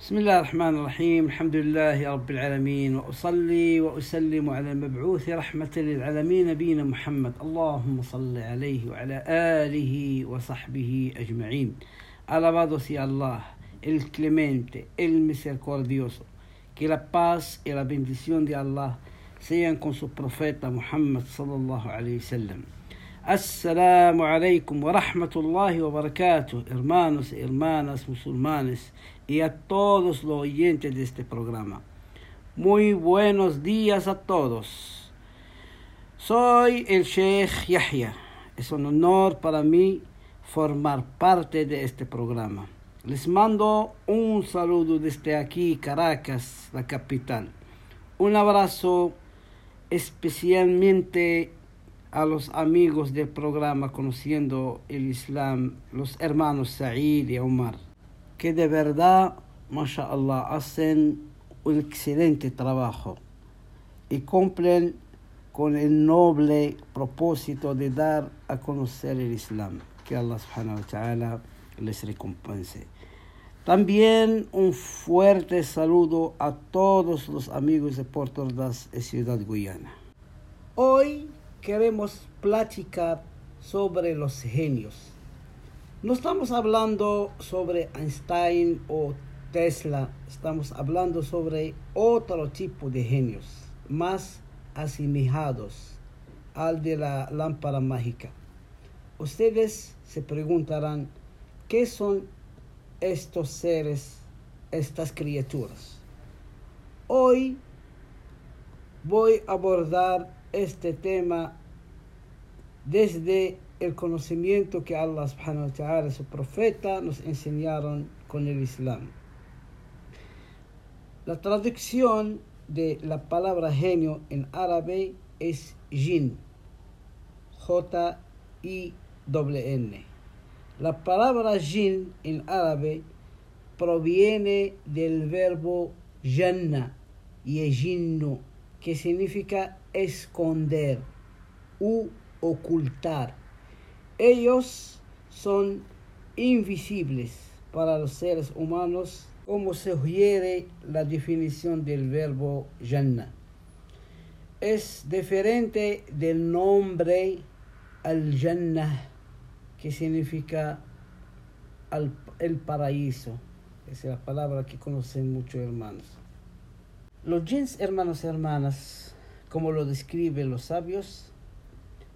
بسم الله الرحمن الرحيم الحمد لله رب العالمين وأصلي وأسلم على المبعوث رحمة للعالمين نبينا محمد اللهم صل عليه وعلى آله وصحبه أجمعين Alabado sea Allah, el clemente, el misericordioso. Que la paz y la bendición de Allah sean con su profeta Muhammad sallallahu alayhi wa sallam. Assalamu alaikum wa rahmatullahi wa barakatuh, hermanos y hermanas musulmanes y a todos los oyentes de este programa. Muy buenos días a todos. Soy el Sheikh Yahya. Es un honor para mí formar parte de este programa. Les mando un saludo desde aquí, Caracas, la capital. Un abrazo especialmente a los amigos del programa Conociendo el Islam, los hermanos Said y Omar, que de verdad, mashallah, hacen un excelente trabajo y cumplen con el noble propósito de dar a conocer el Islam. Que Allah subhanahu wa ta'ala les recompense. También un fuerte saludo a todos los amigos de Puerto Ordaz y Ciudad Guyana. Hoy queremos platicar sobre los genios. No estamos hablando sobre Einstein o Tesla, estamos hablando sobre otro tipo de genios, más asemejados al de la lámpara mágica. Ustedes se preguntarán, ¿qué son estos seres, estas criaturas? Hoy voy a abordar este tema desde el conocimiento que Allah subhanahu wa ta'ala y su profeta nos enseñaron con el Islam. La traducción de la palabra genio en árabe es jin, J-I-N. La palabra jin en árabe proviene del verbo janna, yejinnu, que significa esconder u ocultar. Ellos son invisibles para los seres humanos, como sugiere la definición del verbo janna. Es diferente del nombre al-jannah, que significa al, el paraíso. Esa es la palabra que conocen muchos hermanos. Los jins, hermanos y hermanas, como lo describen los sabios,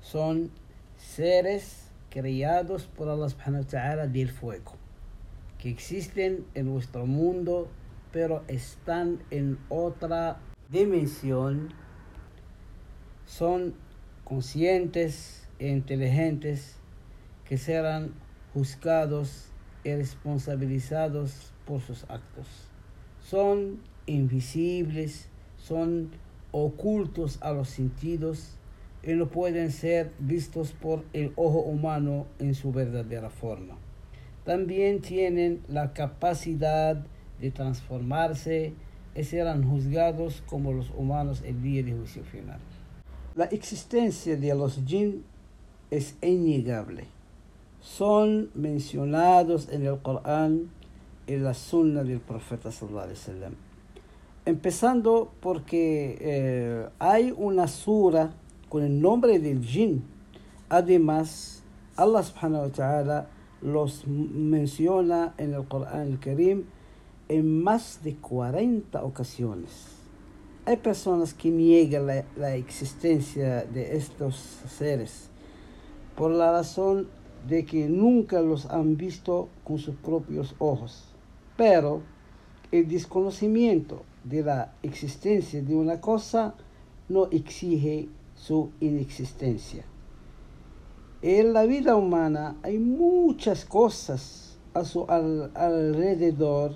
son seres creados por Allah subhanahu wa ta'ala del fuego, que existen en nuestro mundo, pero están en otra dimensión, son conscientes e inteligentes que serán juzgados y responsabilizados por sus actos. Son invisibles, son ocultos a los sentidos y no pueden ser vistos por el ojo humano en su verdadera forma. También tienen la capacidad de transformarse y serán juzgados como los humanos el día de juicio final. La existencia de los jinn es innegable. Son mencionados en el Corán y la Sunna del profeta sallallahu alaihi wasallam. Empezando porque eh, hay una sura con el nombre del jinn. Además, Allah subhanahu wa ta'ala los menciona en el Corán el Karim en más de 40 ocasiones. Hay personas que niegan la, la existencia de estos seres por la razón de que nunca los han visto con sus propios ojos. Pero el desconocimiento de la existencia de una cosa no exige su inexistencia. En la vida humana hay muchas cosas a su al, alrededor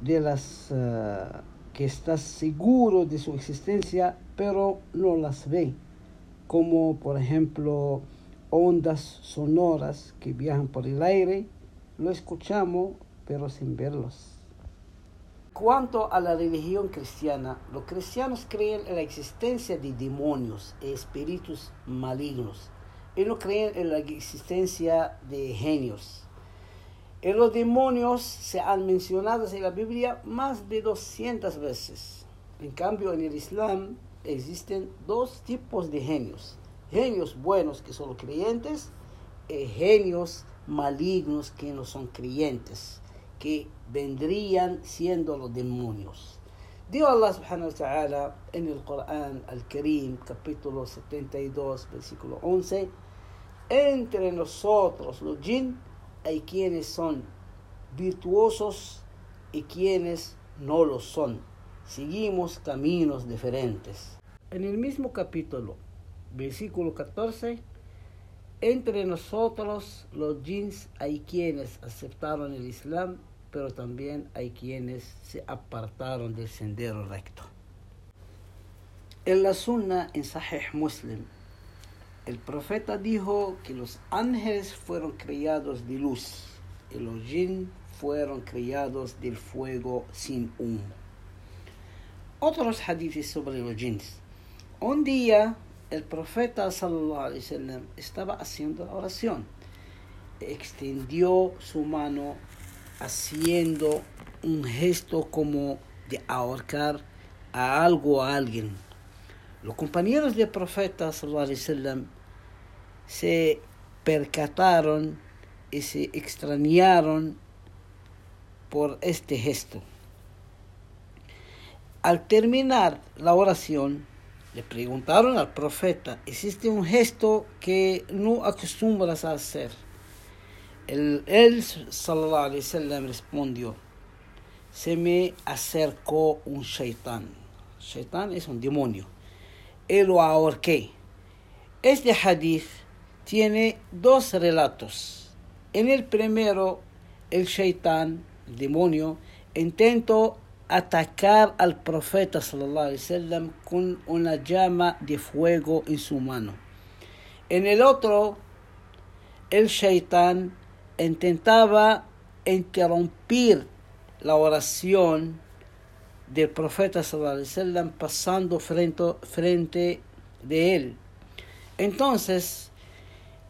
de las uh, que estás seguro de su existencia, pero no las ve, como por ejemplo ondas sonoras que viajan por el aire, lo escuchamos, pero sin verlos. Cuanto a la religión cristiana, los cristianos creen en la existencia de demonios y espíritus malignos y no creen en la existencia de genios. En los demonios se han mencionado en la Biblia más de 200 veces. En cambio, en el Islam existen dos tipos de genios. Genios buenos que son los creyentes y genios malignos que no son creyentes, que vendrían siendo los demonios. Dios Allah subhanahu wa ta'ala en el Corán al-Karim, capítulo 72, versículo 11, entre nosotros los jinn hay quienes son virtuosos y quienes no lo son. Seguimos caminos diferentes. En el mismo capítulo, versículo 14, entre nosotros los jinns hay quienes aceptaron el Islam, pero también hay quienes se apartaron del sendero recto. En la Sunna en Sahih Muslim, el profeta dijo que los ángeles fueron creados de luz y los jinn fueron creados del fuego sin humo. Otros hadiths sobre los jinns. Un día el profeta estaba haciendo oración. Extendió su mano haciendo un gesto como de ahorcar a algo a alguien. Los compañeros del profeta se percataron y se extrañaron por este gesto. Al terminar la oración, le preguntaron al profeta, ¿existe un gesto que no acostumbras a hacer? El, él, sallallahu alaihi respondió, se me acercó un shaitán. Shaitán es un demonio. Y lo ahorqué. Este hadith tiene dos relatos. En el primero, el shaitán, el demonio, intentó atacar al profeta sallallahu wasallam con una llama de fuego en su mano. En el otro, el shaitán intentaba interrumpir la oración del profeta sallallahu pasando frente, frente de él. Entonces,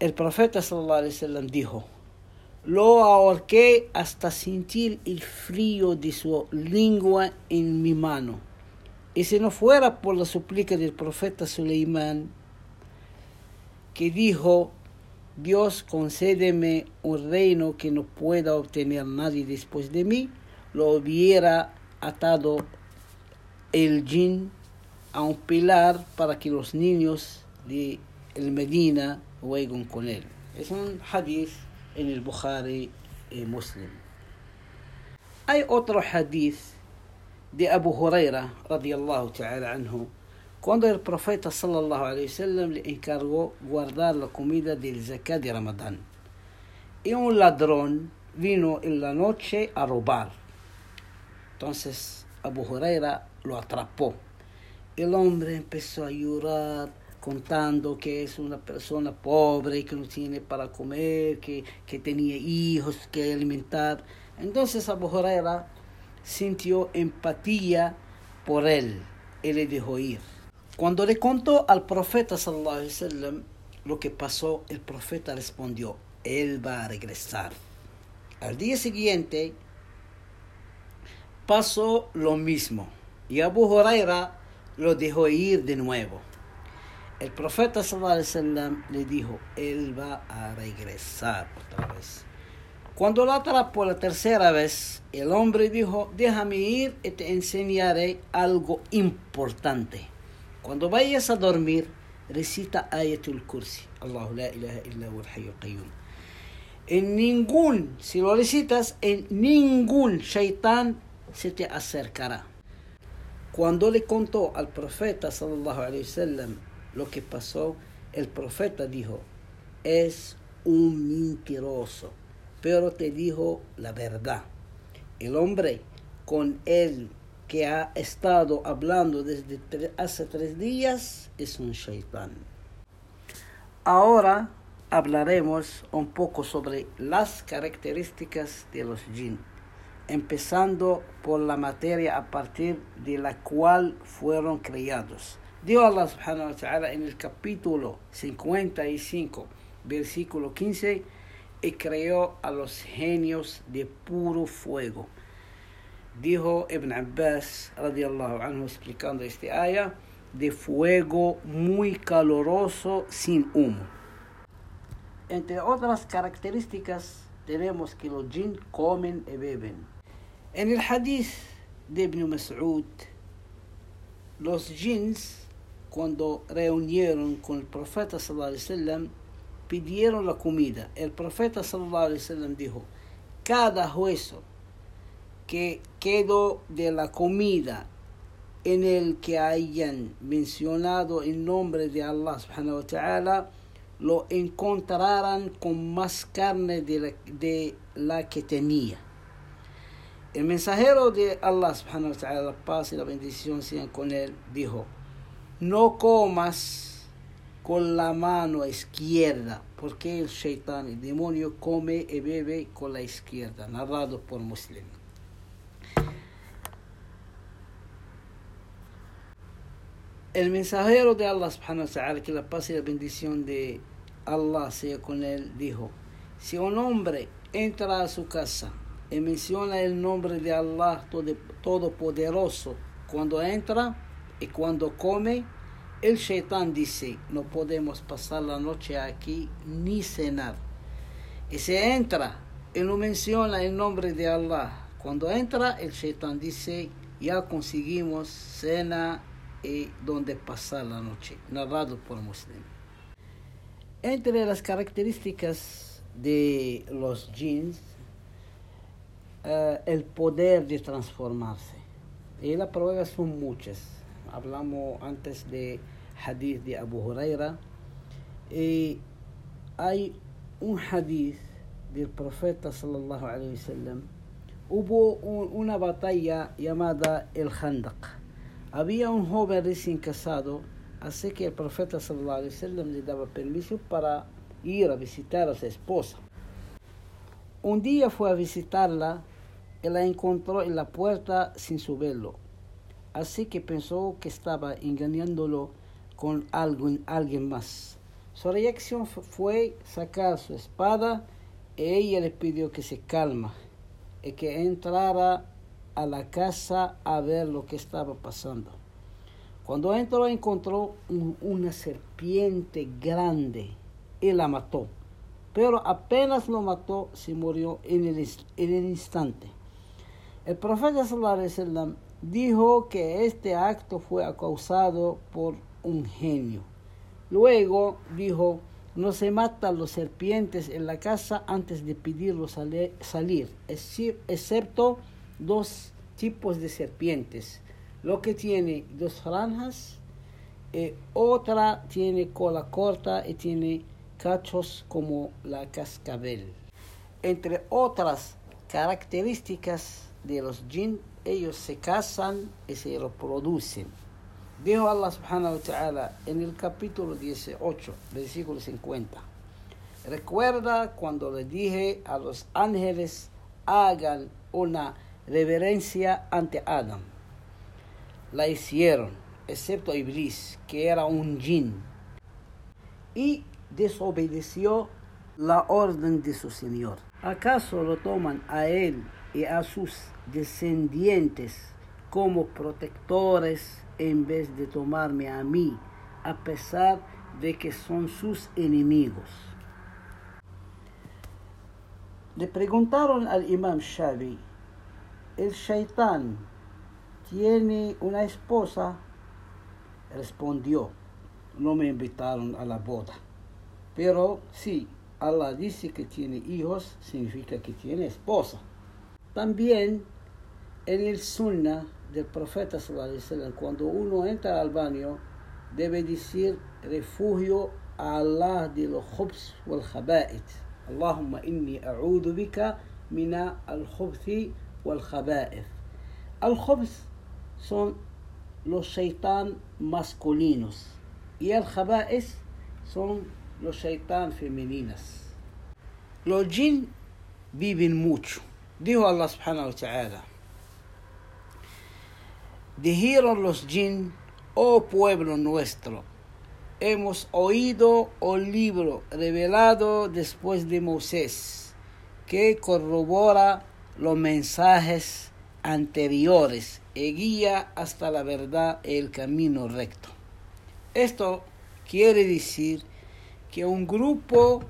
el profeta sallallahu dijo, lo ahorqué hasta sentir el frío de su lengua en mi mano. Y si no fuera por la súplica del profeta Suleimán, que dijo, Dios concédeme un reino que no pueda obtener nadie después de mí, lo hubiera atado el jin a un pilar para que los niños de el Medina jueguen con él. Es un hadith en el Bukhari y Muslim. Hay otro hadith de Abu Huraira, radiallahu ta'ala anhu, cuando el profeta sallallahu alayhi le encargó guardar la comida del zakat de Ramadán. Y un ladrón vino en la noche a robar. Entonces Abu Huraira lo atrapó. El hombre empezó a llorar contando que es una persona pobre, que no tiene para comer, que, que tenía hijos que alimentar. Entonces Abu Huraira sintió empatía por él y le dejó ir. Cuando le contó al profeta sallallahu wasallam lo que pasó, el profeta respondió, él va a regresar. Al día siguiente pasó lo mismo y Abu Huraira lo dejó ir de nuevo. El profeta le dijo, él va a regresar otra vez. Cuando lo atrapó la tercera vez, el hombre dijo, déjame ir y te enseñaré algo importante. Cuando vayas a dormir, recita Ayatul Kursi. Allahu la ilaha illa qayyum. En ningún, si lo recitas, en ningún shaitán se te acercará. Cuando le contó al profeta sallallahu alaihi wasallam lo que pasó, el profeta dijo, es un mentiroso, pero te dijo la verdad. El hombre con él que ha estado hablando desde hace tres días es un shaitán. Ahora hablaremos un poco sobre las características de los jinn, empezando por la materia a partir de la cual fueron creados. Dios Allah subhanahu wa ta'ala en el capítulo 55, versículo 15, y creó a los genios de puro fuego. Dijo Ibn Abbas, radiallahu anhu, explicando este aya, de fuego muy caloroso sin humo. Entre otras características, tenemos que los jinn comen y beben. En el hadith de Ibn Mas'ud, los jinns, cuando reunieron con el profeta sallallahu pidieron la comida. El profeta sallallahu dijo, cada hueso que quedó de la comida en el que hayan mencionado el nombre de Allah subhanahu wa ta'ala, lo encontrarán con más carne de la, que tenía. El mensajero de Allah subhanahu wa ta'ala, la paz y la bendición sean con él, dijo, no comas con la mano izquierda, porque el shaitán, el demonio, come y bebe con la izquierda, narrado por Muslim. El mensajero de Allah subhanahu wa ta'ala, que la paz y la bendición de Allah sea con él, dijo, si un hombre entra a su casa y menciona el nombre de Allah Todopoderoso cuando entra y cuando come, el shaitán dice, no podemos pasar la noche aquí ni cenar. Y si entra y no menciona el nombre de Allah, cuando entra el shaitán dice, ya conseguimos cena y donde pasar la noche, narrado por Muslim. Entre las características de los jeans, uh, el poder de transformarse. Y las pruebas son muchas. Hablamos antes de hadith de Abu Huraira. Hay un hadith del profeta sallallahu alaihi wasallam. Hubo un, una batalla llamada el Khandaq había un joven recién casado, así que el profeta sallallahu alaihi wasallam le daba permiso para ir a visitar a su esposa. Un día fue a visitarla y la encontró en la puerta sin su velo. Así que pensó que estaba engañándolo con alguien, más. Su reacción fue sacar su espada y ella le pidió que se calma y que entrara a la casa a ver lo que estaba pasando. Cuando entró encontró una serpiente grande y la mató. Pero apenas lo mató, se murió en el, en el instante. El profeta sallallahu dijo que este acto fue causado por un genio. Luego dijo, no se matan los serpientes en la casa antes de pedirlos salir, excepto dos tipos de serpientes. Lo que tiene dos franjas, eh, otra tiene cola corta y tiene cachos como la cascabel. Entre otras características de los jinn, ellos se casan y se reproducen. Dijo Allah subhanahu wa ta'ala en el capítulo 18, versículo 50. Recuerda cuando le dije a los ángeles hagan una reverencia ante Adam. La hicieron, excepto Iblis, que era un jinn, y desobedeció la orden de su Señor. ¿Acaso lo toman a él y a sus descendientes como protectores en vez de tomarme a mí, a pesar de que son sus enemigos? Le preguntaron al imam Shabi el shaitán tiene una esposa, respondió, no me invitaron a la boda. Pero si Allah dice que tiene hijos, significa que tiene esposa. También en el sunna del profeta, cuando uno entra al baño, debe decir refugio a Allah de los khubs wal khaba'it. Allahumma inni a'udhu bika mina al khubthi wal khaba'ith. Al khubs son los shaitán masculinos y al khaba'ith son los shaitán femeninas. Los jinn viven mucho. Dijo Allah subhanahu wa ta'ala. Dijeron los jinn, oh pueblo nuestro, hemos oído el libro revelado después de Moisés, que corrobora los mensajes anteriores y guía hasta la verdad el camino recto. Esto quiere decir que un grupo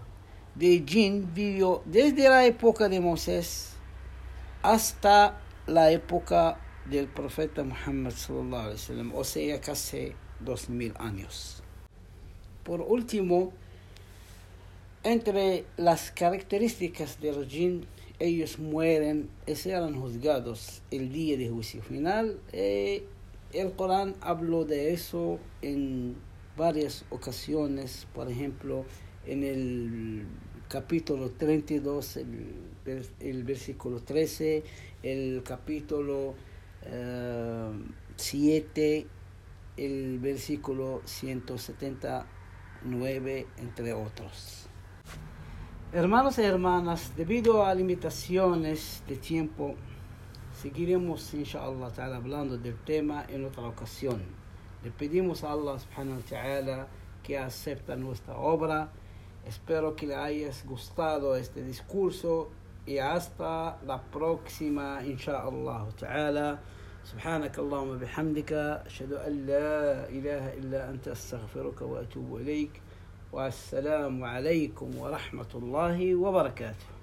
de jinn vivió desde la época de Moisés hasta la época del profeta Muhammad o sea, casi dos mil años. Por último, entre las características de los jinn, ellos mueren y serán juzgados el día de juicio final. Eh, el Corán habló de eso en varias ocasiones, por ejemplo, en el capítulo 32, el, el versículo 13, el capítulo 7, eh, el versículo 179, entre otros. Hermanos y hermanas, debido a limitaciones de tiempo, seguiremos, inshallah, hablando del tema en otra ocasión. Le pedimos a Allah subhanahu wa ta'ala que acepta nuestra obra. Espero que le hayas gustado este discurso y hasta la próxima, inshallah ta'ala. سبحانك اللهم بحمدك. أشهد أن لا إله إلا أنت أستغفرك وأتوب إليك. والسلام عليكم ورحمة الله وبركاته.